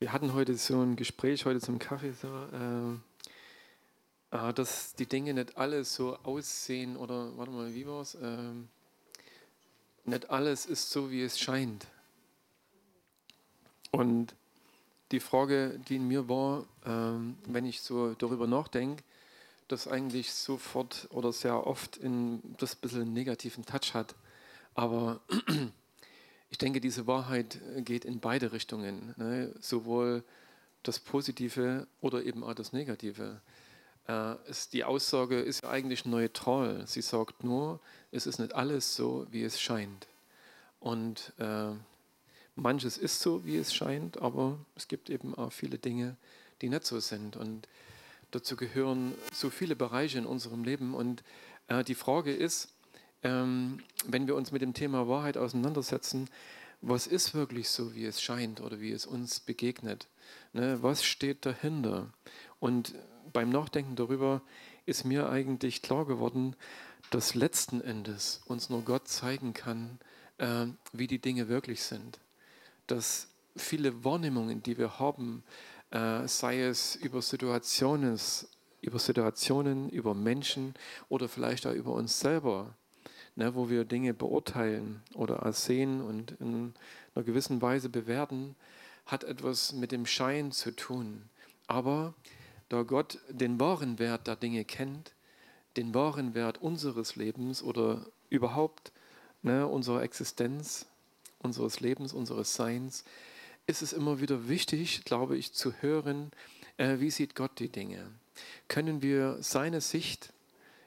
Wir hatten heute so ein Gespräch, heute zum Kaffee, so, äh, dass die Dinge nicht alles so aussehen oder, warte mal, wie war es? Äh, nicht alles ist so, wie es scheint. Und die Frage, die in mir war, äh, wenn ich so darüber nachdenke, das eigentlich sofort oder sehr oft in das bisschen negativen Touch hat. Aber ich denke, diese Wahrheit geht in beide Richtungen, ne? sowohl das Positive oder eben auch das Negative. Äh, es, die Aussage ist eigentlich neutral. Sie sagt nur, es ist nicht alles so, wie es scheint. Und äh, manches ist so, wie es scheint, aber es gibt eben auch viele Dinge, die nicht so sind. Und dazu gehören so viele Bereiche in unserem Leben. Und äh, die Frage ist, ähm, wenn wir uns mit dem Thema Wahrheit auseinandersetzen, was ist wirklich so, wie es scheint oder wie es uns begegnet? Ne, was steht dahinter? Und beim Nachdenken darüber ist mir eigentlich klar geworden, dass letzten Endes uns nur Gott zeigen kann, äh, wie die Dinge wirklich sind. Dass viele Wahrnehmungen, die wir haben, äh, sei es über Situationen, über Situationen, über Menschen oder vielleicht auch über uns selber, ne, wo wir Dinge beurteilen oder sehen und in einer gewissen Weise bewerten, hat etwas mit dem Schein zu tun. Aber da Gott den wahren Wert der Dinge kennt, den wahren Wert unseres Lebens oder überhaupt ne, unserer Existenz, unseres Lebens, unseres Seins, ist es immer wieder wichtig, glaube ich, zu hören, äh, wie sieht Gott die Dinge. Können wir seine Sicht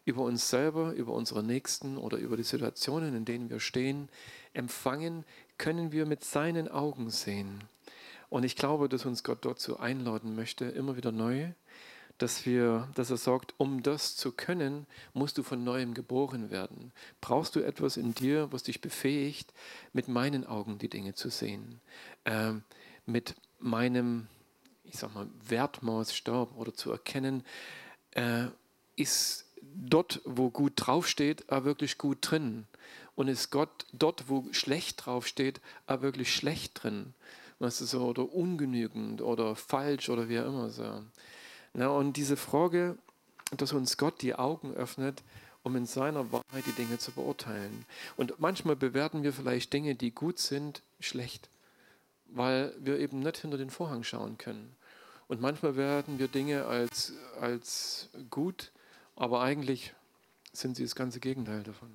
über uns selber, über unsere Nächsten oder über die Situationen, in denen wir stehen, empfangen, können wir mit seinen Augen sehen. Und ich glaube, dass uns Gott dazu einladen möchte, immer wieder neu, dass, wir, dass er sagt, um das zu können, musst du von neuem geboren werden. Brauchst du etwas in dir, was dich befähigt, mit meinen Augen die Dinge zu sehen, äh, mit meinem, ich sag mal, Wertmaßstab oder zu erkennen, äh, ist dort, wo gut draufsteht, er wirklich gut drin. Und ist Gott dort, wo schlecht draufsteht, er wirklich schlecht drin. Weißt du, so, oder ungenügend oder falsch oder wie auch immer so. Na, und diese Frage, dass uns Gott die Augen öffnet, um in seiner Wahrheit die Dinge zu beurteilen. Und manchmal bewerten wir vielleicht Dinge, die gut sind, schlecht, weil wir eben nicht hinter den Vorhang schauen können. Und manchmal werden wir Dinge als, als gut, aber eigentlich sind sie das ganze Gegenteil davon.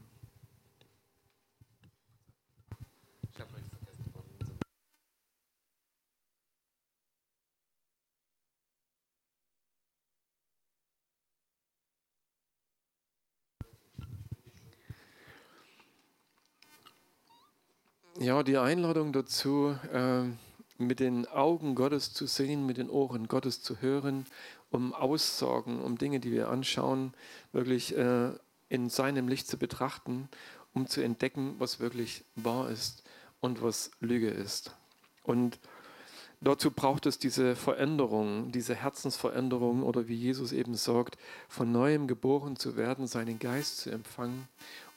Ja, die Einladung dazu, äh, mit den Augen Gottes zu sehen, mit den Ohren Gottes zu hören um Aussagen, um Dinge, die wir anschauen, wirklich äh, in seinem Licht zu betrachten, um zu entdecken, was wirklich wahr ist und was Lüge ist. Und dazu braucht es diese Veränderung, diese Herzensveränderung oder wie Jesus eben sagt, von neuem geboren zu werden, seinen Geist zu empfangen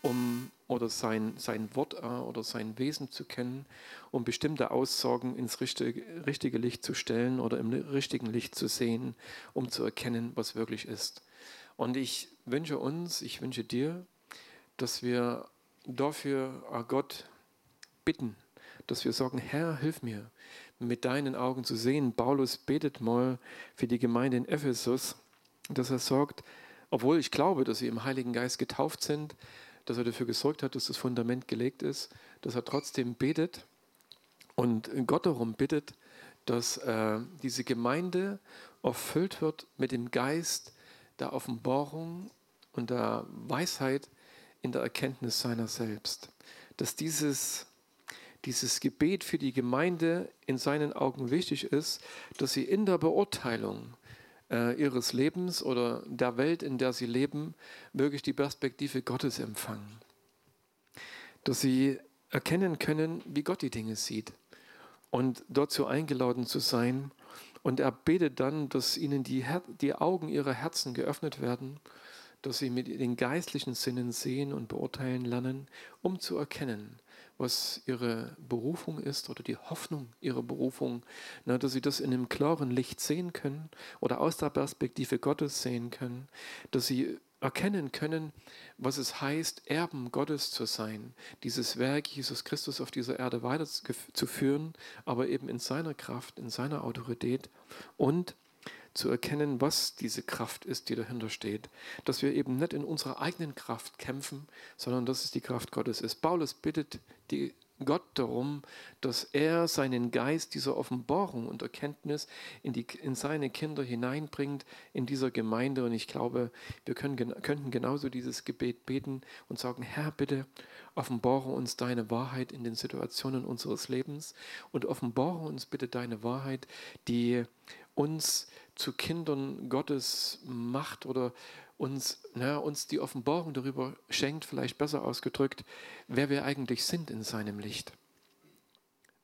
um oder sein, sein Wort äh, oder sein Wesen zu kennen, um bestimmte Aussagen ins richtige, richtige Licht zu stellen oder im richtigen Licht zu sehen, um zu erkennen, was wirklich ist. Und ich wünsche uns, ich wünsche dir, dass wir dafür äh, Gott bitten, dass wir sagen, Herr, hilf mir, mit deinen Augen zu sehen. Paulus betet mal für die Gemeinde in Ephesus, dass er sagt, obwohl ich glaube, dass sie im Heiligen Geist getauft sind, dass er dafür gesorgt hat, dass das Fundament gelegt ist, dass er trotzdem betet und Gott darum bittet, dass äh, diese Gemeinde erfüllt wird mit dem Geist der Offenbarung und der Weisheit in der Erkenntnis seiner selbst. Dass dieses, dieses Gebet für die Gemeinde in seinen Augen wichtig ist, dass sie in der Beurteilung äh, ihres Lebens oder der Welt, in der sie leben, wirklich die Perspektive Gottes empfangen. Dass sie erkennen können, wie Gott die Dinge sieht und dazu eingeladen zu sein. Und er betet dann, dass ihnen die, Her die Augen ihrer Herzen geöffnet werden, dass sie mit den geistlichen Sinnen sehen und beurteilen lernen, um zu erkennen, was ihre Berufung ist oder die Hoffnung ihrer Berufung, na, dass sie das in einem klaren Licht sehen können oder aus der Perspektive Gottes sehen können, dass sie erkennen können, was es heißt, Erben Gottes zu sein, dieses Werk Jesus Christus auf dieser Erde weiterzuführen, aber eben in seiner Kraft, in seiner Autorität und zu erkennen, was diese Kraft ist, die dahinter steht. Dass wir eben nicht in unserer eigenen Kraft kämpfen, sondern dass es die Kraft Gottes ist. Paulus bittet die Gott darum, dass er seinen Geist dieser Offenbarung und Erkenntnis in, die, in seine Kinder hineinbringt, in dieser Gemeinde. Und ich glaube, wir können, könnten genauso dieses Gebet beten und sagen, Herr, bitte offenbare uns deine Wahrheit in den Situationen unseres Lebens und offenbare uns bitte deine Wahrheit, die uns zu Kindern Gottes macht oder uns, na, uns die Offenbarung darüber schenkt, vielleicht besser ausgedrückt, wer wir eigentlich sind in seinem Licht,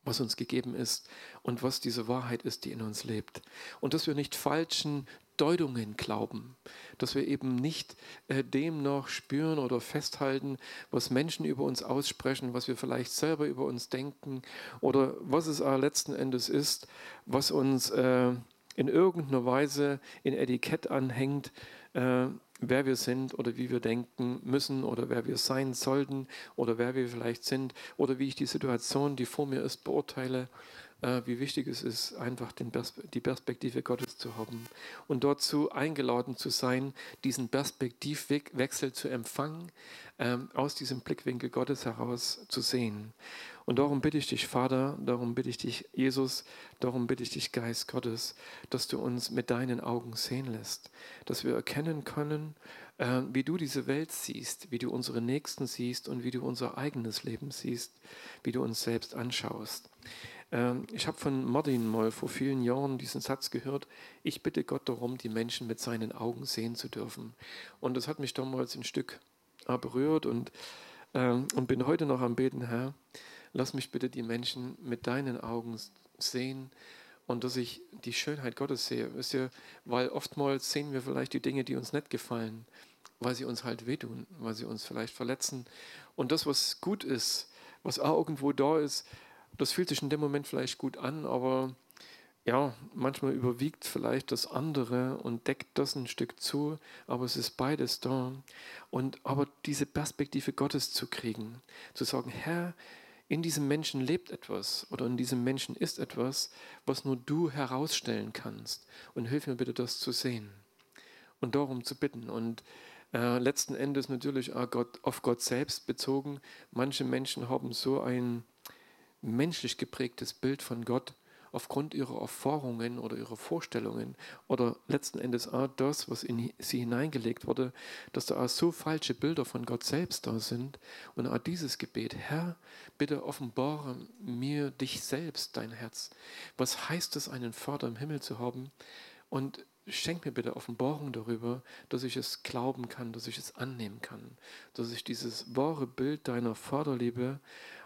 was uns gegeben ist und was diese Wahrheit ist, die in uns lebt. Und dass wir nicht falschen Deutungen glauben, dass wir eben nicht äh, dem noch spüren oder festhalten, was Menschen über uns aussprechen, was wir vielleicht selber über uns denken oder was es letzten Endes ist, was uns äh, in irgendeiner Weise in Etikett anhängt, äh, wer wir sind oder wie wir denken müssen oder wer wir sein sollten oder wer wir vielleicht sind oder wie ich die Situation, die vor mir ist, beurteile, äh, wie wichtig es ist, einfach Pers die Perspektive Gottes zu haben und dazu eingeladen zu sein, diesen Perspektivwechsel zu empfangen, äh, aus diesem Blickwinkel Gottes heraus zu sehen. Und darum bitte ich dich, Vater, darum bitte ich dich, Jesus, darum bitte ich dich, Geist Gottes, dass du uns mit deinen Augen sehen lässt, dass wir erkennen können, äh, wie du diese Welt siehst, wie du unsere Nächsten siehst und wie du unser eigenes Leben siehst, wie du uns selbst anschaust. Äh, ich habe von Martin mal vor vielen Jahren diesen Satz gehört, ich bitte Gott darum, die Menschen mit seinen Augen sehen zu dürfen. Und das hat mich damals ein Stück berührt und, äh, und bin heute noch am Beten, Herr, lass mich bitte die Menschen mit deinen Augen sehen und dass ich die Schönheit Gottes sehe. Wisst ihr, weil oftmals sehen wir vielleicht die Dinge, die uns nicht gefallen, weil sie uns halt wehtun, weil sie uns vielleicht verletzen. Und das, was gut ist, was auch irgendwo da ist, das fühlt sich in dem Moment vielleicht gut an, aber ja, manchmal überwiegt vielleicht das andere und deckt das ein Stück zu, aber es ist beides da. Und aber diese Perspektive Gottes zu kriegen, zu sagen, Herr, in diesem Menschen lebt etwas oder in diesem Menschen ist etwas, was nur du herausstellen kannst. Und hilf mir bitte, das zu sehen und darum zu bitten. Und äh, letzten Endes natürlich auch Gott, auf Gott selbst bezogen. Manche Menschen haben so ein menschlich geprägtes Bild von Gott, aufgrund ihrer Erfahrungen oder ihrer Vorstellungen oder letzten Endes auch das, was in sie hineingelegt wurde, dass da auch so falsche Bilder von Gott selbst da sind und auch dieses Gebet, Herr, bitte offenbare mir dich selbst, dein Herz. Was heißt es, einen Vater im Himmel zu haben? Und schenk mir bitte Offenbarung darüber, dass ich es glauben kann, dass ich es annehmen kann, dass ich dieses wahre Bild deiner Vaterliebe,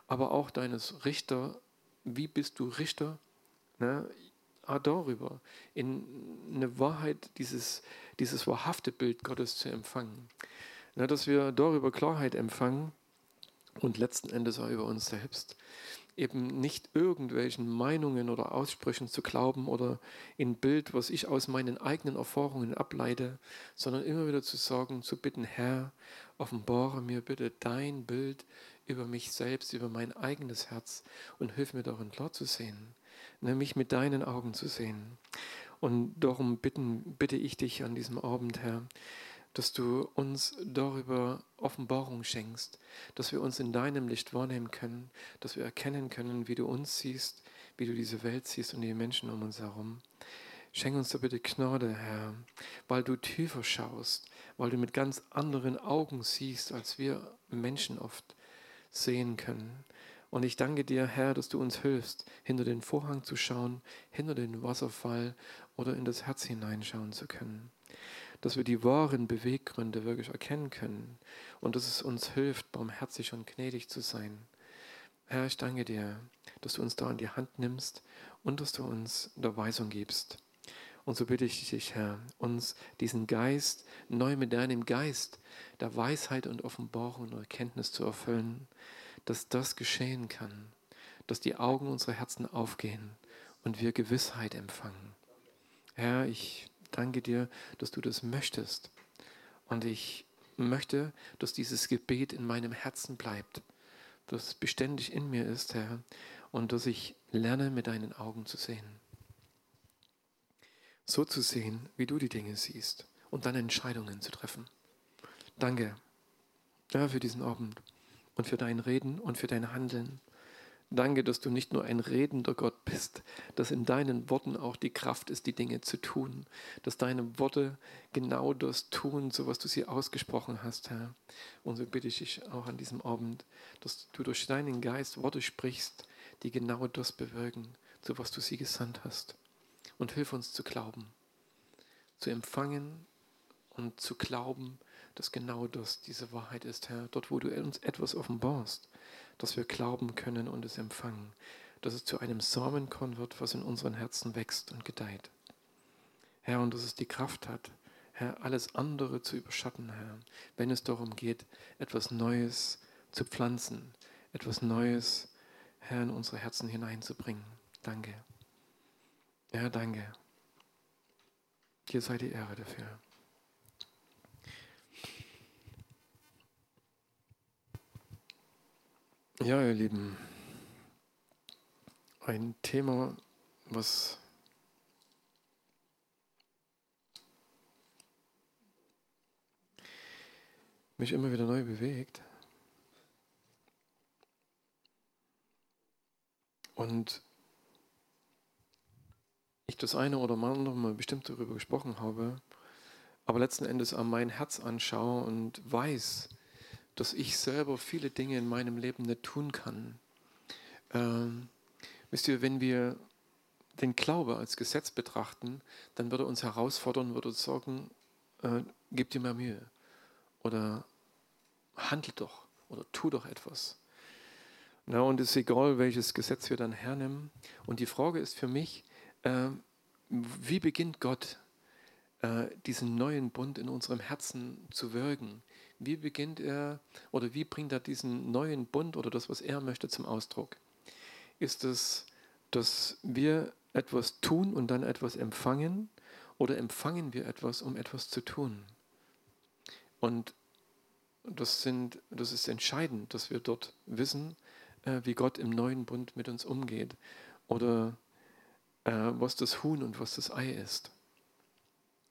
aber auch deines Richter, wie bist du Richter? Ne? Auch darüber, in eine Wahrheit, dieses, dieses wahrhafte Bild Gottes zu empfangen. Ne? Dass wir darüber Klarheit empfangen und letzten Endes auch über uns selbst. Eben nicht irgendwelchen Meinungen oder Aussprüchen zu glauben oder in Bild, was ich aus meinen eigenen Erfahrungen ableite, sondern immer wieder zu sagen, zu bitten, Herr, offenbare mir bitte dein Bild über mich selbst, über mein eigenes Herz und hilf mir darin klar zu sehen nämlich mit deinen Augen zu sehen. Und darum bitten, bitte ich dich an diesem Abend, Herr, dass du uns darüber Offenbarung schenkst, dass wir uns in deinem Licht wahrnehmen können, dass wir erkennen können, wie du uns siehst, wie du diese Welt siehst und die Menschen um uns herum. Schenk uns da bitte Gnade, Herr, weil du tiefer schaust, weil du mit ganz anderen Augen siehst, als wir Menschen oft sehen können. Und ich danke dir, Herr, dass du uns hilfst, hinter den Vorhang zu schauen, hinter den Wasserfall oder in das Herz hineinschauen zu können. Dass wir die wahren Beweggründe wirklich erkennen können und dass es uns hilft, barmherzig und gnädig zu sein. Herr, ich danke dir, dass du uns da in die Hand nimmst und dass du uns der Weisung gibst. Und so bitte ich dich, Herr, uns diesen Geist neu mit deinem Geist der Weisheit und Offenbarung und Erkenntnis zu erfüllen dass das geschehen kann, dass die Augen unserer Herzen aufgehen und wir Gewissheit empfangen. Herr, ich danke dir, dass du das möchtest. Und ich möchte, dass dieses Gebet in meinem Herzen bleibt, dass es beständig in mir ist, Herr, und dass ich lerne, mit deinen Augen zu sehen. So zu sehen, wie du die Dinge siehst und dann Entscheidungen zu treffen. Danke ja, für diesen Abend und für dein Reden und für dein Handeln. Danke, dass du nicht nur ein redender Gott bist, dass in deinen Worten auch die Kraft ist, die Dinge zu tun, dass deine Worte genau das tun, so was du sie ausgesprochen hast, Herr. Und so bitte ich dich auch an diesem Abend, dass du durch deinen Geist Worte sprichst, die genau das bewirken, so was du sie gesandt hast. Und hilf uns zu glauben, zu empfangen und zu glauben, dass genau das diese Wahrheit ist, Herr. Dort, wo du uns etwas offenbarst, dass wir glauben können und es empfangen, dass es zu einem Samenkorn wird, was in unseren Herzen wächst und gedeiht. Herr, und dass es die Kraft hat, Herr, alles andere zu überschatten, Herr, wenn es darum geht, etwas Neues zu pflanzen, etwas Neues, Herr, in unsere Herzen hineinzubringen. Danke. Ja, danke. Dir sei die Ehre dafür. Ja, ihr Lieben, ein Thema, was mich immer wieder neu bewegt. Und ich das eine oder andere mal bestimmt darüber gesprochen habe, aber letzten Endes an mein Herz anschaue und weiß, dass ich selber viele Dinge in meinem Leben nicht tun kann. Ähm, wisst ihr, wenn wir den Glaube als Gesetz betrachten, dann würde uns herausfordern, würde uns sagen, äh, gib dir mehr Mühe oder handel doch oder tu doch etwas. Na, und es ist egal, welches Gesetz wir dann hernehmen. Und die Frage ist für mich, äh, wie beginnt Gott äh, diesen neuen Bund in unserem Herzen zu wirken? Wie beginnt er oder wie bringt er diesen neuen Bund oder das, was er möchte, zum Ausdruck? Ist es, dass wir etwas tun und dann etwas empfangen oder empfangen wir etwas, um etwas zu tun? Und das, sind, das ist entscheidend, dass wir dort wissen, äh, wie Gott im neuen Bund mit uns umgeht oder äh, was das Huhn und was das Ei ist.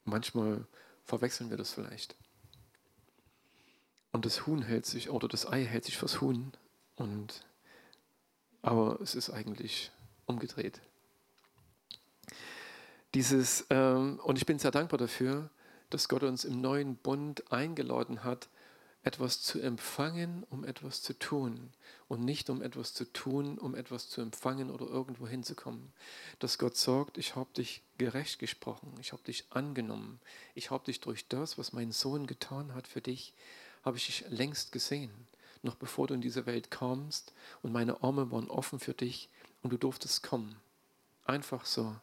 Manchmal verwechseln wir das vielleicht. Und das Huhn hält sich, oder das Ei hält sich fürs Huhn. Und, aber es ist eigentlich umgedreht. Dieses, ähm, und ich bin sehr dankbar dafür, dass Gott uns im neuen Bund eingeladen hat, etwas zu empfangen, um etwas zu tun. Und nicht um etwas zu tun, um etwas zu empfangen oder irgendwo hinzukommen. Dass Gott sagt, ich habe dich gerecht gesprochen, ich habe dich angenommen, ich habe dich durch das, was mein Sohn getan hat für dich, habe ich dich längst gesehen, noch bevor du in diese Welt kamst und meine Arme waren offen für dich und du durftest kommen. Einfach so,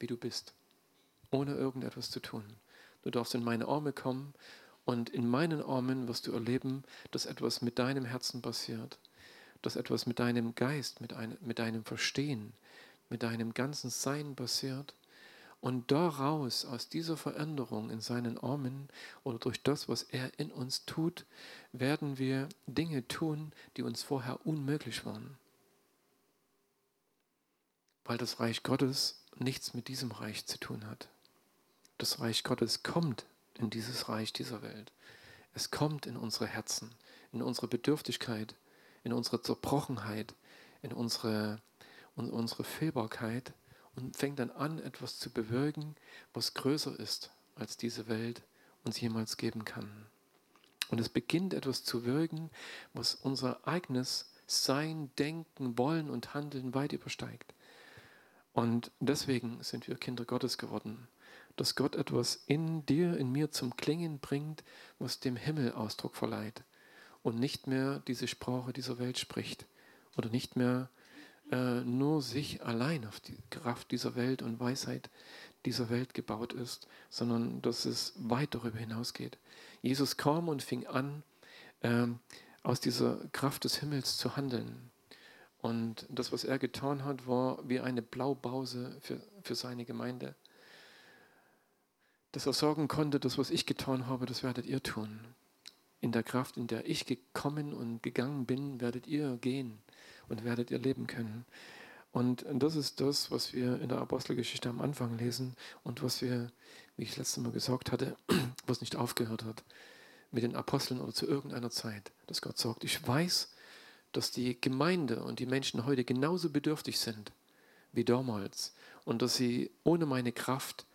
wie du bist, ohne irgendetwas zu tun. Du darfst in meine Arme kommen und in meinen Armen wirst du erleben, dass etwas mit deinem Herzen passiert, dass etwas mit deinem Geist, mit, ein, mit deinem Verstehen, mit deinem ganzen Sein passiert und daraus, aus dieser Veränderung in seinen Armen oder durch das, was er in uns tut, werden wir Dinge tun, die uns vorher unmöglich waren. Weil das Reich Gottes nichts mit diesem Reich zu tun hat. Das Reich Gottes kommt in dieses Reich dieser Welt. Es kommt in unsere Herzen, in unsere Bedürftigkeit, in unsere Zerbrochenheit, in unsere, in unsere Fehlbarkeit und fängt dann an, etwas zu bewirken, was größer ist, als diese Welt uns jemals geben kann. Und es beginnt etwas zu wirken, was unser eigenes Sein, Denken, Wollen und Handeln weit übersteigt. Und deswegen sind wir Kinder Gottes geworden, dass Gott etwas in dir, in mir zum Klingen bringt, was dem Himmel Ausdruck verleiht und nicht mehr diese Sprache dieser Welt spricht oder nicht mehr äh, nur sich allein auf die Kraft dieser Welt und Weisheit dieser Welt gebaut ist, sondern dass es weit darüber hinausgeht. Jesus kam und fing an, äh, aus dieser Kraft des Himmels zu handeln. Und das, was er getan hat, war wie eine Blaupause für, für seine Gemeinde. Dass er sagen konnte, das, was ich getan habe, das werdet ihr tun. In der Kraft, in der ich gekommen und gegangen bin, werdet ihr gehen und werdet ihr leben können. Und das ist das, was wir in der Apostelgeschichte am Anfang lesen und was wir, wie ich letztes Mal gesagt hatte, was nicht aufgehört hat mit den Aposteln oder zu irgendeiner Zeit, dass Gott sagt, ich weiß, dass die Gemeinde und die Menschen heute genauso bedürftig sind wie damals und dass sie ohne meine Kraft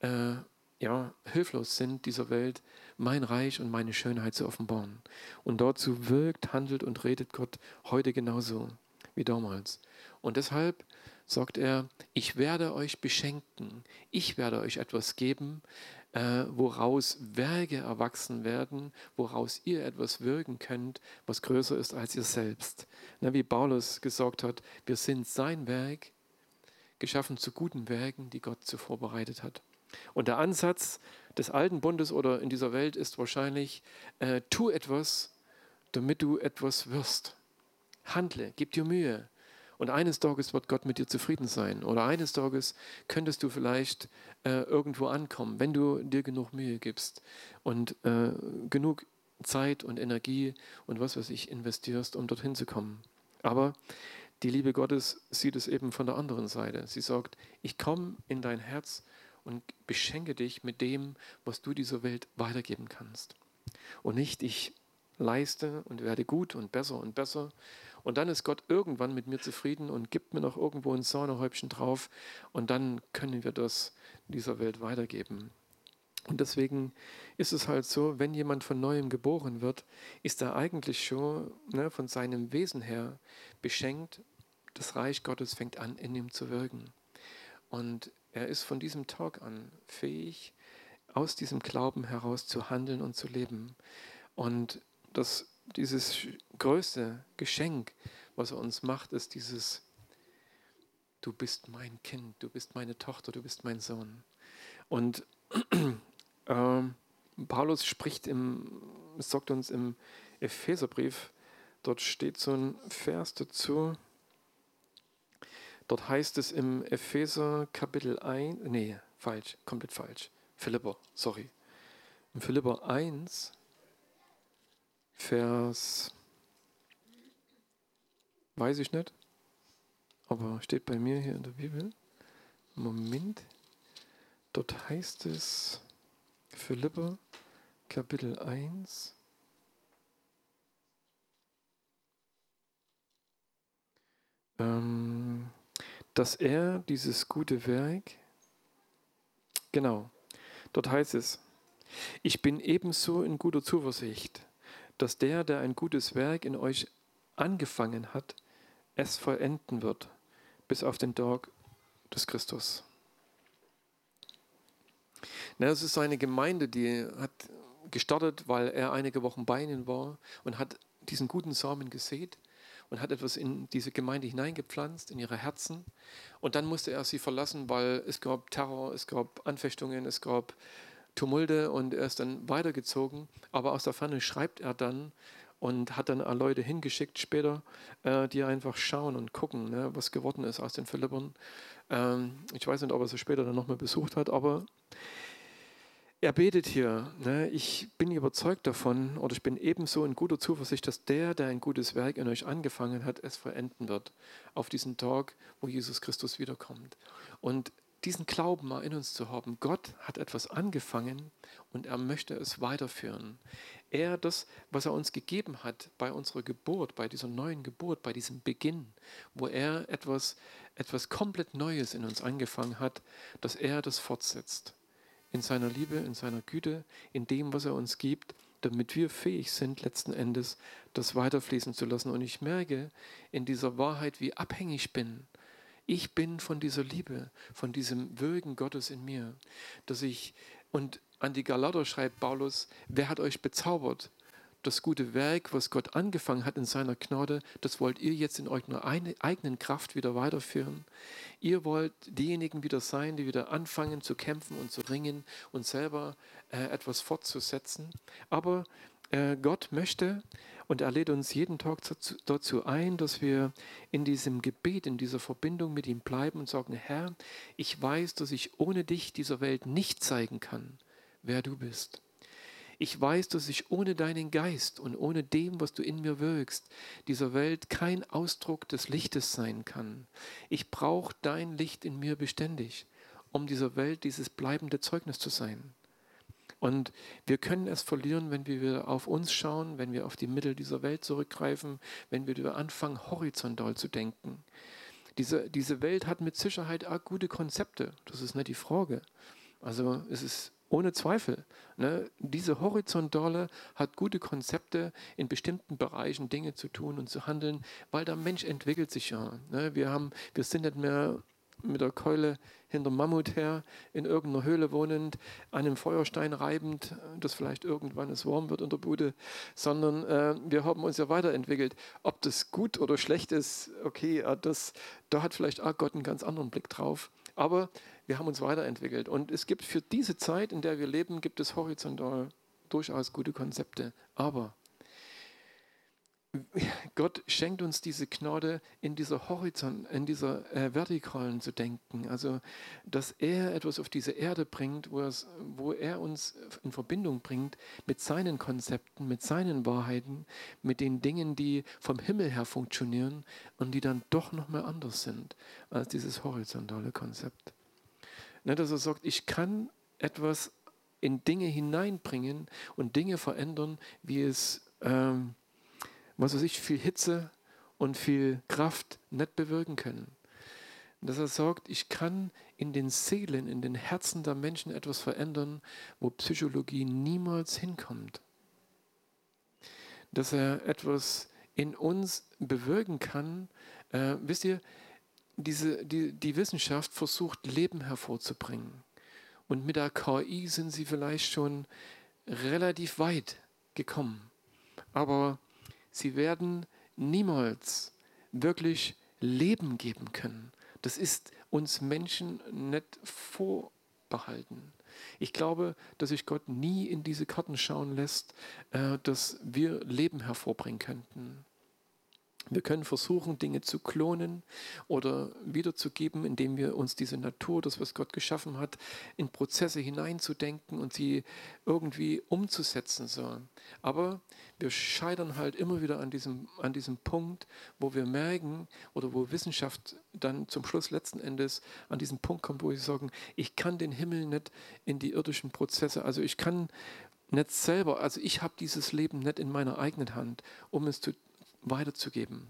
äh, ja, hilflos sind, dieser Welt mein Reich und meine Schönheit zu offenbaren. Und dazu wirkt, handelt und redet Gott heute genauso wie damals. Und deshalb sagt er, ich werde euch beschenken, ich werde euch etwas geben, äh, woraus Werke erwachsen werden, woraus ihr etwas wirken könnt, was größer ist als ihr selbst. Na, wie Paulus gesagt hat, wir sind sein Werk, geschaffen zu guten Werken, die Gott zuvor bereitet hat. Und der Ansatz des alten Bundes oder in dieser Welt ist wahrscheinlich, äh, tu etwas, damit du etwas wirst. Handle, gib dir Mühe, und eines Tages wird Gott mit dir zufrieden sein. Oder eines Tages könntest du vielleicht äh, irgendwo ankommen, wenn du dir genug Mühe gibst und äh, genug Zeit und Energie und was weiß ich investierst, um dorthin zu kommen. Aber die Liebe Gottes sieht es eben von der anderen Seite. Sie sagt, ich komme in dein Herz und beschenke dich mit dem, was du dieser Welt weitergeben kannst. Und nicht ich leiste und werde gut und besser und besser und dann ist Gott irgendwann mit mir zufrieden und gibt mir noch irgendwo ein Sahnehäubchen drauf. Und dann können wir das dieser Welt weitergeben. Und deswegen ist es halt so, wenn jemand von neuem geboren wird, ist er eigentlich schon ne, von seinem Wesen her beschenkt. Das Reich Gottes fängt an, in ihm zu wirken. Und er ist von diesem Tag an fähig, aus diesem Glauben heraus zu handeln und zu leben. Und das dieses größte Geschenk, was er uns macht, ist dieses, du bist mein Kind, du bist meine Tochter, du bist mein Sohn. Und äh, Paulus spricht im, sagt uns im Epheserbrief, dort steht so ein Vers dazu, dort heißt es im Epheser Kapitel 1, nee, falsch, komplett falsch, Philipper, sorry. Im Philipper 1, Vers, weiß ich nicht, aber steht bei mir hier in der Bibel. Moment, dort heißt es Philippa Kapitel 1. Ähm, dass er dieses gute Werk, genau, dort heißt es, ich bin ebenso in guter Zuversicht, dass der, der ein gutes Werk in euch angefangen hat, es vollenden wird, bis auf den Tag des Christus. Na, es ist eine Gemeinde, die hat gestartet, weil er einige Wochen bei ihnen war und hat diesen guten Samen gesät und hat etwas in diese Gemeinde hineingepflanzt, in ihre Herzen. Und dann musste er sie verlassen, weil es gab Terror, es gab Anfechtungen, es gab Tumulte und er ist dann weitergezogen. Aber aus der Ferne schreibt er dann und hat dann Leute hingeschickt später, äh, die einfach schauen und gucken, ne, was geworden ist aus den Philippern. Ähm, ich weiß nicht, ob er sie später dann nochmal besucht hat, aber er betet hier, ne, ich bin überzeugt davon oder ich bin ebenso in guter Zuversicht, dass der, der ein gutes Werk in euch angefangen hat, es vollenden wird auf diesen Tag, wo Jesus Christus wiederkommt. Und diesen Glauben mal in uns zu haben. Gott hat etwas angefangen und er möchte es weiterführen. Er, das, was er uns gegeben hat bei unserer Geburt, bei dieser neuen Geburt, bei diesem Beginn, wo er etwas, etwas komplett Neues in uns angefangen hat, dass er das fortsetzt. In seiner Liebe, in seiner Güte, in dem, was er uns gibt, damit wir fähig sind, letzten Endes das weiterfließen zu lassen. Und ich merke in dieser Wahrheit, wie abhängig ich bin ich bin von dieser Liebe, von diesem Wirken Gottes in mir, dass ich, und an die Galater schreibt Paulus, wer hat euch bezaubert? Das gute Werk, was Gott angefangen hat in seiner Gnade, das wollt ihr jetzt in eurer eigenen Kraft wieder weiterführen. Ihr wollt diejenigen wieder sein, die wieder anfangen zu kämpfen und zu ringen und selber äh, etwas fortzusetzen. Aber äh, Gott möchte, Und er lädt uns jeden Tag dazu ein, dass wir in diesem Gebet, in dieser Verbindung mit ihm bleiben und sagen, Herr, ich weiß, dass ich ohne dich dieser Welt nicht zeigen kann, wer du bist. Ich weiß, dass ich ohne deinen Geist und ohne dem, was du in mir wirkst, dieser Welt kein Ausdruck des Lichtes sein kann. Ich brauche dein Licht in mir beständig, um dieser Welt dieses bleibende Zeugnis zu sein. Und wir können es verlieren, wenn wir auf uns schauen, wenn wir auf die Mittel dieser Welt zurückgreifen, wenn wir anfangen, horizontal zu denken. Diese, diese Welt hat mit Sicherheit auch gute Konzepte, das ist nicht die Frage. Also es ist ohne Zweifel. Ne? Diese Horizontale hat gute Konzepte, in bestimmten Bereichen Dinge zu tun und zu handeln, weil der Mensch entwickelt sich ja. Ne? Wir, haben, wir sind nicht mehr mit der Keule hinter Mammut her, in irgendeiner Höhle wohnend, einem Feuerstein reibend, das vielleicht irgendwann es warm wird in der Bude, sondern äh, wir haben uns ja weiterentwickelt. Ob das gut oder schlecht ist, okay, das, da hat vielleicht auch Gott einen ganz anderen Blick drauf. Aber wir haben uns weiterentwickelt. Und es gibt für diese Zeit, in der wir leben, gibt es horizontal durchaus gute Konzepte. Aber Gott schenkt uns diese Gnade, in dieser Horizont, in dieser äh, Vertikalen zu denken. Also, dass er etwas auf diese Erde bringt, wo, wo er uns in Verbindung bringt mit seinen Konzepten, mit seinen Wahrheiten, mit den Dingen, die vom Himmel her funktionieren und die dann doch nochmal anders sind als dieses horizontale Konzept. Ne, dass er sagt, ich kann etwas in Dinge hineinbringen und Dinge verändern, wie es ähm, was weiß ich, viel Hitze und viel Kraft nicht bewirken können. Dass er sagt, ich kann in den Seelen, in den Herzen der Menschen etwas verändern, wo Psychologie niemals hinkommt. Dass er etwas in uns bewirken kann. Äh, wisst ihr, diese, die, die Wissenschaft versucht, Leben hervorzubringen. Und mit der KI sind sie vielleicht schon relativ weit gekommen. Aber sie werden niemals wirklich Leben geben können. Das ist uns Menschen nicht vorbehalten. Ich glaube, dass sich Gott nie in diese Karten schauen lässt, äh, dass wir Leben hervorbringen könnten. Wir können versuchen, Dinge zu klonen oder wiederzugeben, indem wir uns diese Natur, das, was Gott geschaffen hat, in Prozesse hineinzudenken und sie irgendwie umzusetzen. So. Aber wir scheitern halt immer wieder an diesem, an diesem Punkt, wo wir merken oder wo Wissenschaft dann zum Schluss letzten Endes an diesen Punkt kommt, wo sie sagen, ich kann den Himmel nicht in die irdischen Prozesse, also ich kann nicht selber, also ich habe dieses Leben nicht in meiner eigenen Hand, um es zu weiterzugeben.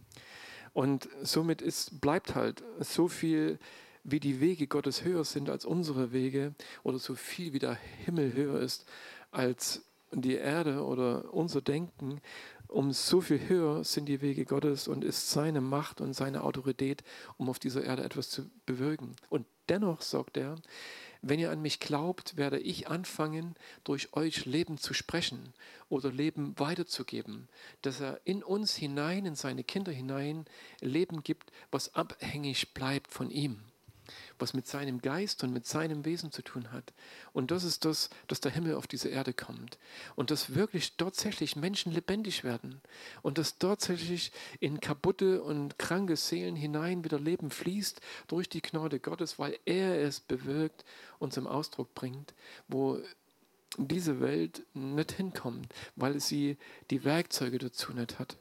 Und somit ist, bleibt halt so viel, wie die Wege Gottes höher sind als unsere Wege oder so viel wie der Himmel höher ist als die Erde oder unser Denken, um so viel höher sind die Wege Gottes und ist seine Macht und seine Autorität, um auf dieser Erde etwas zu bewirken. Und dennoch sagt er, wenn ihr an mich glaubt, werde ich anfangen, durch euch Leben zu sprechen oder Leben weiterzugeben, dass er in uns hinein, in seine Kinder hinein Leben gibt, was abhängig bleibt von ihm was mit seinem Geist und mit seinem Wesen zu tun hat. Und das ist das, dass der Himmel auf diese Erde kommt. Und dass wirklich tatsächlich Menschen lebendig werden. Und dass tatsächlich in kaputte und kranke Seelen hinein wieder Leben fließt durch die Gnade Gottes, weil er es bewirkt und zum Ausdruck bringt, wo diese Welt nicht hinkommt, weil sie die Werkzeuge dazu nicht hat.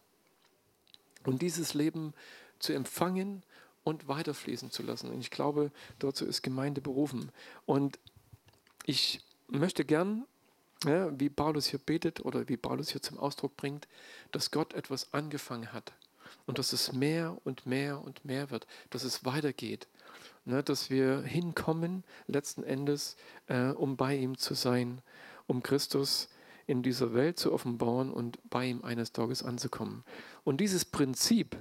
Und dieses Leben zu empfangen und weiterfließen zu lassen. Und ich glaube, dazu ist Gemeinde berufen. Und ich möchte gern, ja, wie Paulus hier betet oder wie Paulus hier zum Ausdruck bringt, dass Gott etwas angefangen hat und dass es mehr und mehr und mehr wird, dass es weitergeht, ne, dass wir hinkommen letzten Endes, äh, um bei ihm zu sein, um Christus in dieser Welt zu offenbaren und bei ihm eines Tages anzukommen. Und dieses Prinzip,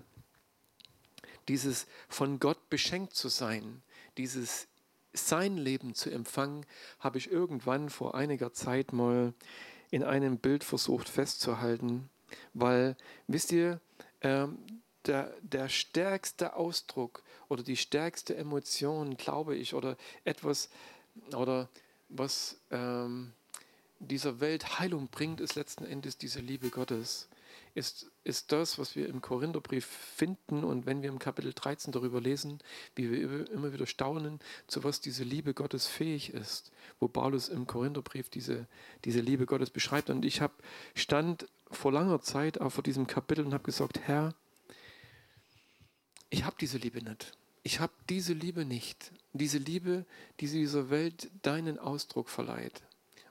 dieses von Gott beschenkt zu sein, dieses sein Leben zu empfangen, habe ich irgendwann vor einiger Zeit mal in einem Bild versucht festzuhalten, weil, wisst ihr, ähm, der, der stärkste Ausdruck oder die stärkste Emotion, glaube ich, oder etwas, oder was ähm, dieser Welt Heilung bringt, ist letzten Endes diese Liebe Gottes ist, ist das, was wir im Korintherbrief finden und wenn wir im Kapitel 13 darüber lesen, wie wir immer wieder staunen, zu was diese Liebe Gottes fähig ist, wo Paulus im Korintherbrief diese, diese Liebe Gottes beschreibt. Und ich hab, stand vor langer Zeit auch vor diesem Kapitel und habe gesagt, Herr, ich habe diese Liebe nicht. Ich habe diese Liebe nicht. Diese Liebe, die dieser Welt deinen Ausdruck verleiht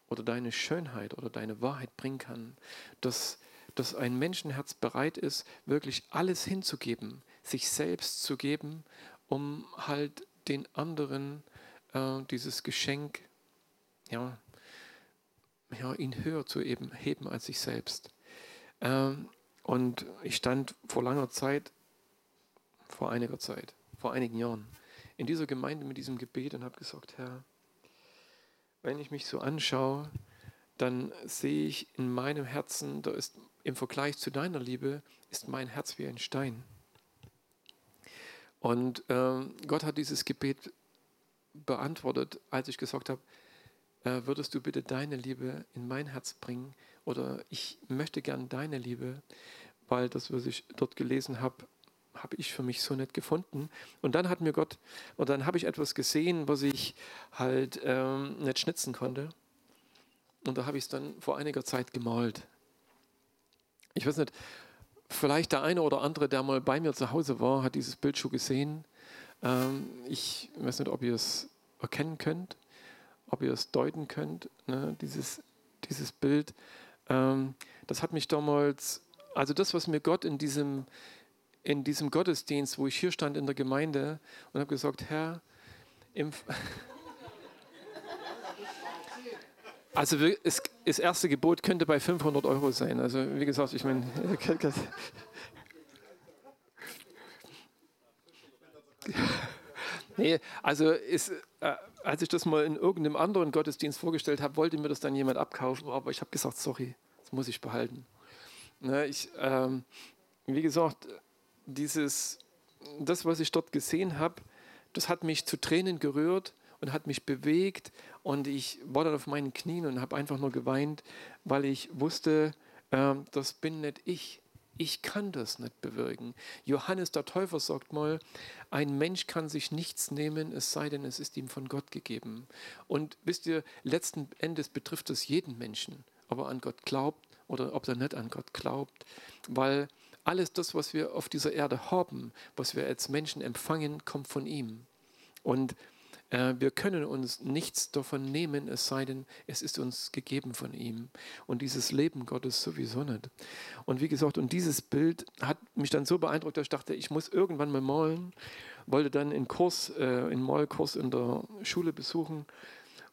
oder deine Schönheit oder deine Wahrheit bringen kann, dass, dass ein Menschenherz bereit ist, wirklich alles hinzugeben, sich selbst zu geben, um halt den anderen äh, dieses Geschenk, ja, ja, ihn höher zu eben, heben als sich selbst. Ähm, und ich stand vor langer Zeit, vor einiger Zeit, vor einigen Jahren, in dieser Gemeinde mit diesem Gebet und habe gesagt, Herr, wenn ich mich so anschaue, dann sehe ich in meinem Herzen, da ist im Vergleich zu deiner Liebe, ist mein Herz wie ein Stein. Und äh, Gott hat dieses Gebet beantwortet, als ich gesagt habe, äh, würdest du bitte deine Liebe in mein Herz bringen oder ich möchte gern deine Liebe, weil das, was ich dort gelesen habe, habe ich für mich so nicht gefunden. Und dann hat mir Gott, und dann habe ich etwas gesehen, was ich halt ähm, nicht schnitzen konnte. Und da habe ich es dann vor einiger Zeit gemalt. Ich weiß nicht, vielleicht der eine oder andere, der mal bei mir zu Hause war, hat dieses Bild schon gesehen. Ähm, ich weiß nicht, ob ihr es erkennen könnt, ob ihr es deuten könnt, ne? dieses, dieses Bild. Ähm, das hat mich damals, also das, was mir Gott in diesem, in diesem Gottesdienst, wo ich hier stand in der Gemeinde und habe gesagt, Herr, im also es, das erste Gebot könnte bei 500 Euro sein. Also wie gesagt, ich meine, nee, also ist, äh, als ich das mal in irgendeinem anderen Gottesdienst vorgestellt habe, wollte mir das dann jemand abkaufen, aber ich habe gesagt, sorry, das muss ich behalten. Ne, ich, ähm, wie gesagt, dieses, das, was ich dort gesehen habe, das hat mich zu Tränen gerührt und hat mich bewegt und ich war dann auf meinen Knien und habe einfach nur geweint, weil ich wusste, äh, das bin nicht ich. Ich kann das nicht bewirken. Johannes der Täufer sagt mal, ein Mensch kann sich nichts nehmen, es sei denn, es ist ihm von Gott gegeben. Und wisst ihr, letzten Endes betrifft es jeden Menschen, ob er an Gott glaubt oder ob er nicht an Gott glaubt, weil alles das, was wir auf dieser Erde haben, was wir als Menschen empfangen, kommt von ihm. Und wir können uns nichts davon nehmen, es sei denn, es ist uns gegeben von ihm. Und dieses Leben Gottes sowieso nicht. Und wie gesagt, und dieses Bild hat mich dann so beeindruckt, dass ich dachte, ich muss irgendwann mal malen. Wollte dann einen Kurs, äh, einen Malkurs in der Schule besuchen.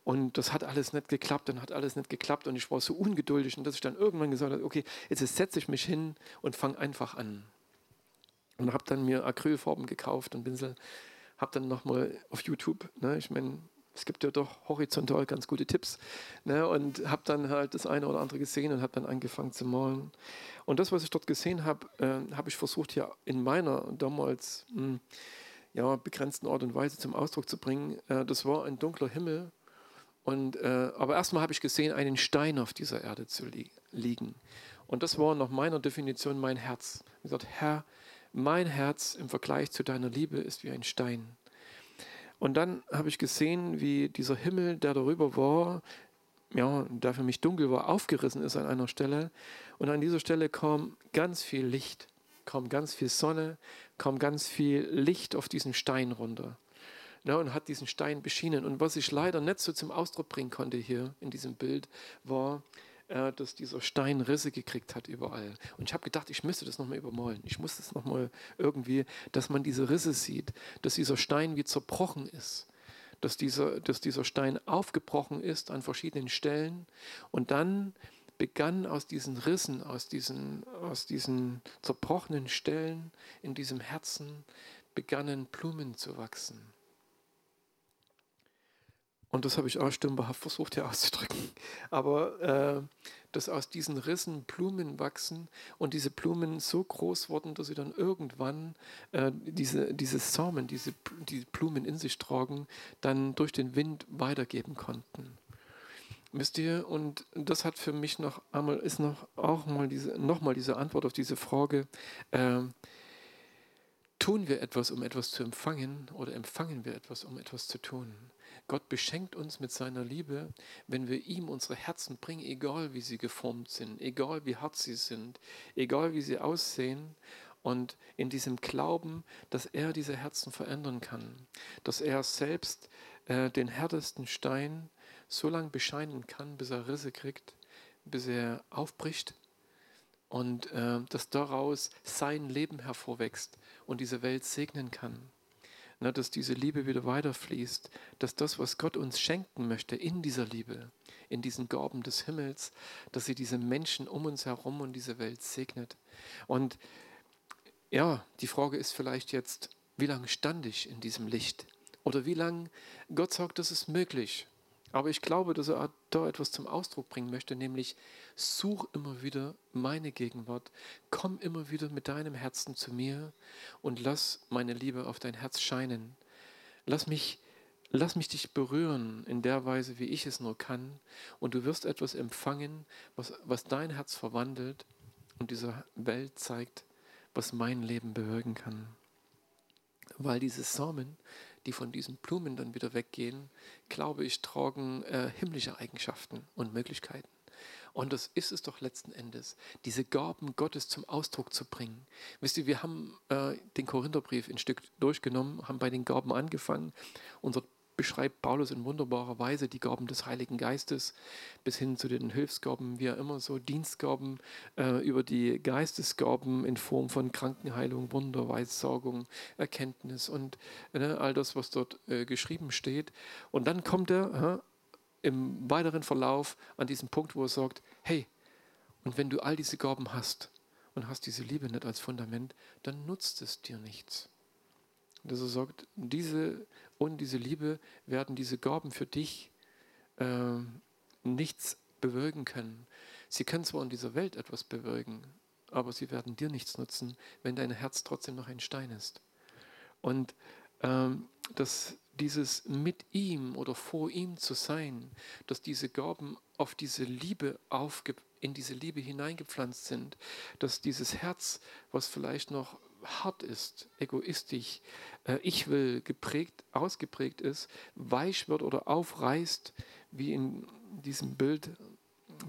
Und das hat alles nicht geklappt, dann hat alles nicht geklappt und ich war so ungeduldig und dass ich dann irgendwann gesagt habe, okay, jetzt setze ich mich hin und fange einfach an. Und habe dann mir Acrylfarben gekauft und Pinsel, habe dann nochmal auf YouTube, ne, ich meine, es gibt ja doch horizontal ganz gute Tipps ne, und habe dann halt das eine oder andere gesehen und habe dann angefangen zu malen. Und das, was ich dort gesehen habe, äh, habe ich versucht ja in meiner damals mh, hm, ja, begrenzten Art und Weise zum Ausdruck zu bringen. Äh, das war ein dunkler Himmel und, äh, aber erstmal habe ich gesehen, einen Stein auf dieser Erde zu li liegen. Und das war nach meiner Definition mein Herz. Ich gesagt, Herr, mein Herz im Vergleich zu deiner Liebe ist wie ein Stein. Und dann habe ich gesehen, wie dieser Himmel, der darüber war, ja, der für mich dunkel war, aufgerissen ist an einer Stelle. Und an dieser Stelle kam ganz viel Licht, kam ganz viel Sonne, kam ganz viel Licht auf diesen Stein runter ne, und hat diesen Stein beschienen. Und was ich leider nicht so zum Ausdruck bringen konnte hier in diesem Bild, war, äh, dass dieser Stein Risse gekriegt hat überall. Und ich habe gedacht, ich müsste das nochmal übermalen. Ich muss das nochmal irgendwie, dass man diese Risse sieht, dass dieser Stein wie zerbrochen ist. Dass dieser, dass dieser Stein aufgebrochen ist an verschiedenen Stellen und dann begann aus diesen Rissen, aus diesen, aus diesen zerbrochenen Stellen in diesem Herzen, begannen Blumen zu wachsen. Und das habe ich auch stümperhaft versucht hier auszudrücken. Aber äh, dass aus diesen Rissen Blumen wachsen und diese Blumen so groß wurden, dass sie dann irgendwann äh, diese, diese Samen, diese die Blumen in sich tragen, dann durch den Wind weitergeben konnten. Wisst ihr, und das hat für mich noch einmal, ist noch auch mal diese, noch mal diese Antwort auf diese Frage, äh, tun wir etwas, um etwas zu empfangen oder empfangen wir etwas, um etwas zu tun? Gott beschenkt uns mit seiner Liebe, wenn wir ihm unsere Herzen bringen, egal wie sie geformt sind, egal wie hart sie sind, egal wie sie aussehen und in diesem Glauben, dass er diese Herzen verändern kann, dass er selbst äh, den härtesten Stein so lange bescheinen kann, bis er Risse kriegt, bis er aufbricht und äh, dass daraus sein Leben hervorwächst und diese Welt segnen kann. Na, dass diese Liebe wieder weiterfließt, dass das, was Gott uns schenken möchte in dieser Liebe, in diesen Gaben des Himmels, dass sie diese Menschen um uns herum und diese Welt segnet. Und ja, die Frage ist vielleicht jetzt, wie lange stand ich in diesem Licht? Oder wie lange Gott sagt, das ist möglich. Aber ich glaube, dass er da etwas zum Ausdruck bringen möchte, nämlich such immer wieder meine Gegenwart, komm immer wieder mit deinem Herzen zu mir und lass meine Liebe auf dein Herz scheinen. Lass mich, lass mich dich berühren in der Weise, wie ich es nur kann, und du wirst etwas empfangen, was, was dein Herz verwandelt und dieser Welt zeigt, was mein Leben bewirken kann. Weil diese Samen, die von diesen Blumen dann wieder weggehen, glaube ich, tragen äh, himmlische Eigenschaften und Möglichkeiten. Und das ist es doch letzten Endes, diese Gaben Gottes zum Ausdruck zu bringen. Wisst ihr, wir haben äh, den Korintherbrief ein Stück durchgenommen, haben bei den Gaben angefangen. Unser beschreibt Paulus in wunderbarer Weise die Gaben des Heiligen Geistes bis hin zu den Hilfsgaben, wie er immer so Dienstgaben äh, über die Geistesgaben in Form von Krankenheilung, Wunder, Weissaugung, Erkenntnis und äh, all das, was dort äh, geschrieben steht. Und dann kommt er im weiteren Verlauf an diesen Punkt, wo er sagt, hey, und wenn du all diese Gaben hast und hast diese Liebe nicht als Fundament, dann nutzt es dir nichts. Dass er sagt, diese ohne diese Liebe werden diese Gaben für dich äh, nichts bewirken können. Sie können zwar in dieser Welt etwas bewirken, aber sie werden dir nichts nutzen, wenn dein Herz trotzdem noch ein Stein ist. Und ähm, dass dieses mit ihm oder vor ihm zu sein, dass diese Gaben auf diese Liebe aufge in diese Liebe hineingepflanzt sind, dass dieses Herz, was vielleicht noch hart ist, egoistisch, äh, ich will geprägt, ausgeprägt ist, weich wird oder aufreißt, wie in diesem Bild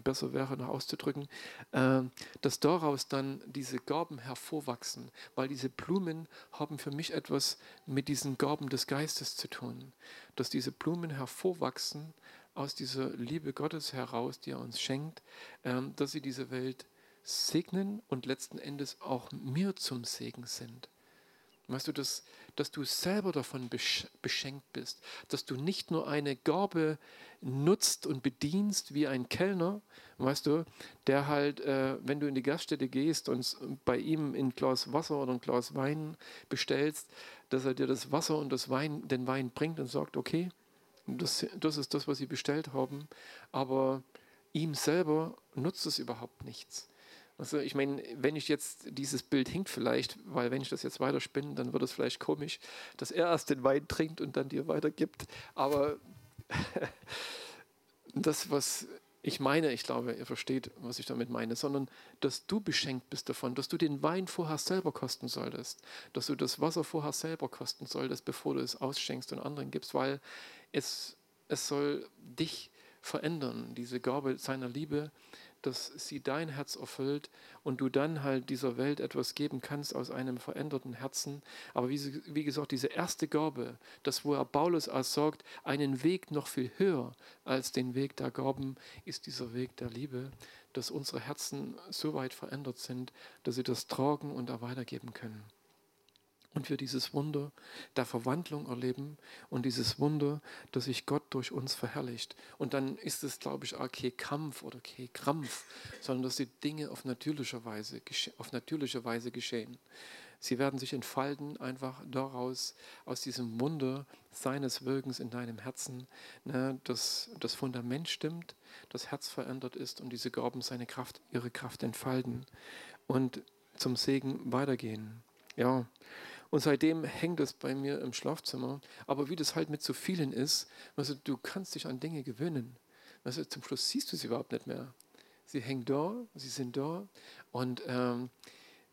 besser wäre noch auszudrücken, äh, dass daraus dann diese Gaben hervorwachsen, weil diese Blumen haben für mich etwas mit diesen Gaben des Geistes zu tun, dass diese Blumen hervorwachsen aus dieser Liebe Gottes heraus, die er uns schenkt, äh, dass sie diese Welt segnen und letzten Endes auch mir zum Segen sind. Weißt du, dass, dass du selber davon beschenkt bist, dass du nicht nur eine Gabe nutzt und bedienst wie ein Kellner, weißt du, der halt, äh, wenn du in die Gaststätte gehst und bei ihm ein Glas Wasser oder ein Glas Wein bestellst, dass er dir das Wasser und das Wein, den Wein bringt und sagt, okay, das, das ist das, was sie bestellt haben, aber ihm selber nutzt es überhaupt nichts. Also ich meine, wenn ich jetzt dieses Bild hinkt vielleicht, weil wenn ich das jetzt weiterspinne, dann wird es vielleicht komisch, dass er erst den Wein trinkt und dann dir weitergibt. Aber das, was ich meine, ich glaube, ihr versteht, was ich damit meine, sondern dass du beschenkt bist davon, dass du den Wein vorher selber kosten solltest, dass du das Wasser vorher selber kosten solltest, bevor du es ausschenkst und anderen gibst, weil es, es soll dich verändern, diese Gabe seiner Liebe dass sie dein Herz erfüllt und du dann halt dieser Welt etwas geben kannst aus einem veränderten Herzen. Aber wie, wie gesagt, diese erste Gabe, das wo er Paulus sagt, einen Weg noch viel höher als den Weg der Gaben, ist dieser Weg der Liebe, dass unsere Herzen so weit verändert sind, dass sie das tragen und auch weitergeben können und wir dieses Wunder der Verwandlung erleben und dieses Wunder, dass sich Gott durch uns verherrlicht. Und dann ist es, glaube ich, auch kein Kampf oder kein Krampf, sondern dass die Dinge auf natürliche Weise, auf natürliche Weise geschehen. Sie werden sich entfalten einfach daraus, aus diesem Wunder seines Wirkens in deinem Herzen, ne, dass das Fundament stimmt, das Herz verändert ist und diese Gaben seine Kraft, ihre Kraft entfalten und zum Segen weitergehen. Ja, und seitdem hängt es bei mir im Schlafzimmer. Aber wie das halt mit so vielen ist, also du kannst dich an Dinge gewöhnen. Also zum Schluss siehst du sie überhaupt nicht mehr. Sie hängen da, sie sind da. Und, ähm,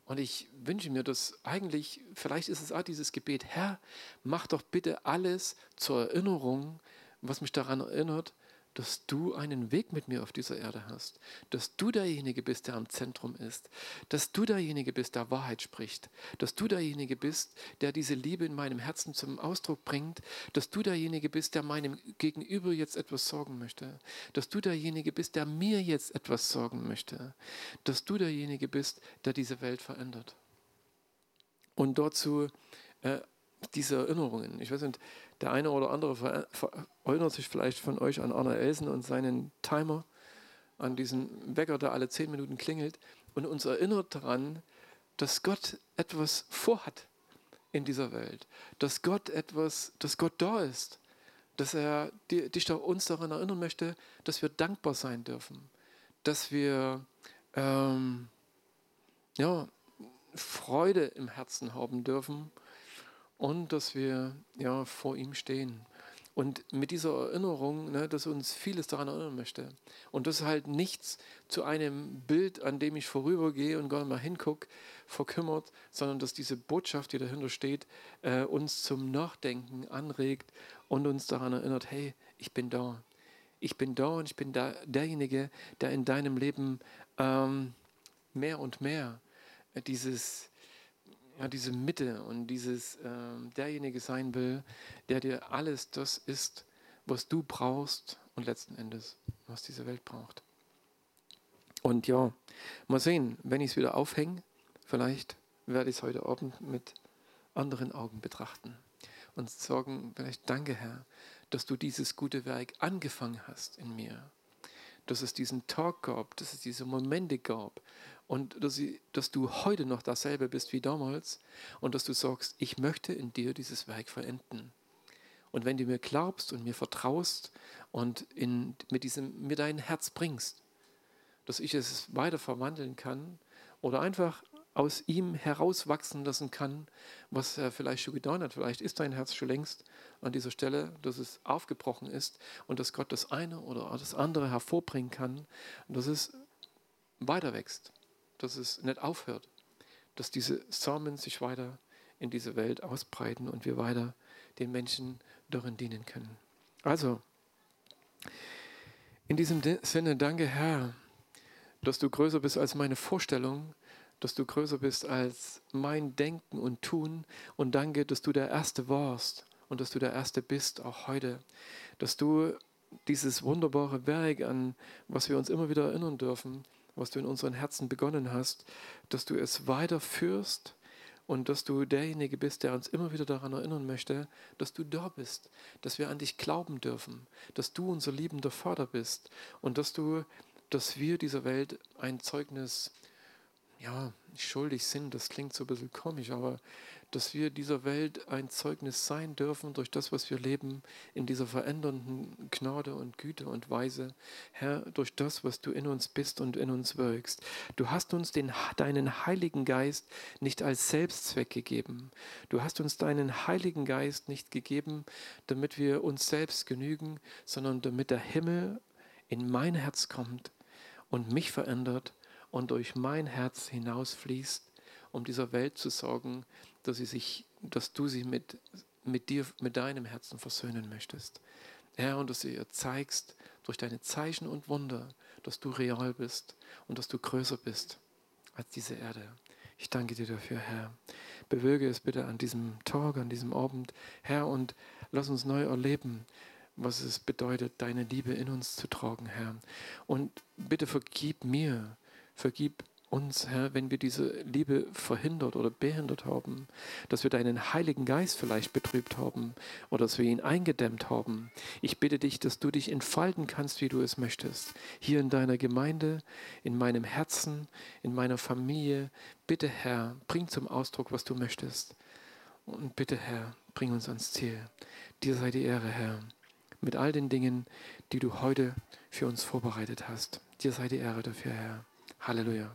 und ich wünsche mir dass eigentlich, vielleicht ist es auch dieses Gebet, Herr, mach doch bitte alles zur Erinnerung, was mich daran erinnert, dass du einen Weg mit mir auf dieser Erde hast, dass du derjenige bist, der am Zentrum ist, dass du derjenige bist, der Wahrheit spricht, dass du derjenige bist, der diese Liebe in meinem Herzen zum Ausdruck bringt, dass du derjenige bist, der meinem Gegenüber jetzt etwas sorgen möchte, dass du derjenige bist, der mir jetzt etwas sorgen möchte, dass du derjenige bist, der diese Welt verändert. Und dazu äh, diese Erinnerungen. Ich weiß nicht, der eine oder andere erinnert sich vielleicht von euch an Arne Elsen und seinen Timer, an diesen Wecker, der alle zehn Minuten klingelt und uns erinnert daran, dass Gott etwas vorhat in dieser Welt, dass Gott etwas, dass Gott da ist, dass er dich uns daran erinnern möchte, dass wir dankbar sein dürfen, dass wir ähm, ja, Freude im Herzen haben dürfen und dass wir ja, vor ihm stehen. Und mit dieser Erinnerung, ne, dass uns vieles daran erinnern möchte. Und das ist halt nichts zu einem Bild, an dem ich vorübergehe und gar nicht mal hingucke, verkümmert, sondern dass diese Botschaft, die dahinter steht, äh, uns zum Nachdenken anregt und uns daran erinnert, hey, ich bin da. Ich bin da und ich bin da, derjenige, der in deinem Leben ähm, mehr und mehr dieses ja, diese Mitte und dieses äh, derjenige sein will, der dir alles das ist, was du brauchst und letzten Endes, was diese Welt braucht. Und ja, mal sehen, wenn ich es wieder aufhänge, vielleicht werde ich es heute Abend mit anderen Augen betrachten und sagen, vielleicht danke Herr, dass du dieses gute Werk angefangen hast in mir. Dass es diesen Tag gab, dass es diese Momente gab, und dass, ich, dass du heute noch dasselbe bist wie damals und dass du sagst, ich möchte in dir dieses Werk verenden. Und wenn du mir glaubst und mir vertraust und in, mit, diesem, mir dein Herz bringst, dass ich es weiter verwandeln kann oder einfach aus ihm herauswachsen lassen kann, was er vielleicht schon getan hat. Vielleicht ist dein Herz schon längst an dieser Stelle, dass es aufgebrochen ist und dass Gott das eine oder das andere hervorbringen kann und dass es weiter wächst dass es nicht aufhört, dass diese Samen sich weiter in diese Welt ausbreiten und wir weiter den Menschen darin dienen können. Also, in diesem Sinne, danke Herr, dass du größer bist als meine Vorstellung, dass du größer bist als mein Denken und Tun und danke, dass du der Erste warst und dass du der Erste bist, auch heute, dass du dieses wunderbare Werk, an was wir uns immer wieder erinnern dürfen, was du in unseren Herzen begonnen hast, dass du es weiterführst und dass du derjenige bist, der uns immer wieder daran erinnern möchte, dass du da bist, dass wir an dich glauben dürfen, dass du unser liebender Vater bist und dass du, dass wir dieser Welt ein Zeugnis, ja, schuldig sind. Das klingt so ein bisschen komisch, aber dass wir dieser Welt ein Zeugnis sein dürfen durch das, was wir leben, in dieser verändernden Gnade und Güte und Weise. Herr, durch das, was du in uns bist und in uns wirkst. Du hast uns den, deinen Heiligen Geist nicht als Selbstzweck gegeben. Du hast uns deinen Heiligen Geist nicht gegeben, damit wir uns selbst genügen, sondern damit der Himmel in mein Herz kommt und mich verändert und durch mein Herz hinausfließt, um dieser Welt zu sorgen, dass, sie sich, dass du sie mit, mit dir, mit deinem Herzen versöhnen möchtest. Herr, und dass du ihr zeigst durch deine Zeichen und Wunder, dass du real bist und dass du größer bist als diese Erde. Ich danke dir dafür, Herr. Bewirke es bitte an diesem Tag, an diesem Abend, Herr, und lass uns neu erleben, was es bedeutet, deine Liebe in uns zu tragen, Herr. Und bitte vergib mir, vergib uns, Herr, wenn wir diese Liebe verhindert oder behindert haben, dass wir deinen Heiligen Geist vielleicht betrübt haben oder dass wir ihn eingedämmt haben. Ich bitte dich, dass du dich entfalten kannst, wie du es möchtest. Hier in deiner Gemeinde, in meinem Herzen, in meiner Familie. Bitte, Herr, bring zum Ausdruck, was du möchtest. Und bitte, Herr, bring uns ans Ziel. Dir sei die Ehre, Herr, mit all den Dingen, die du heute für uns vorbereitet hast. Dir sei die Ehre dafür, Herr. Halleluja.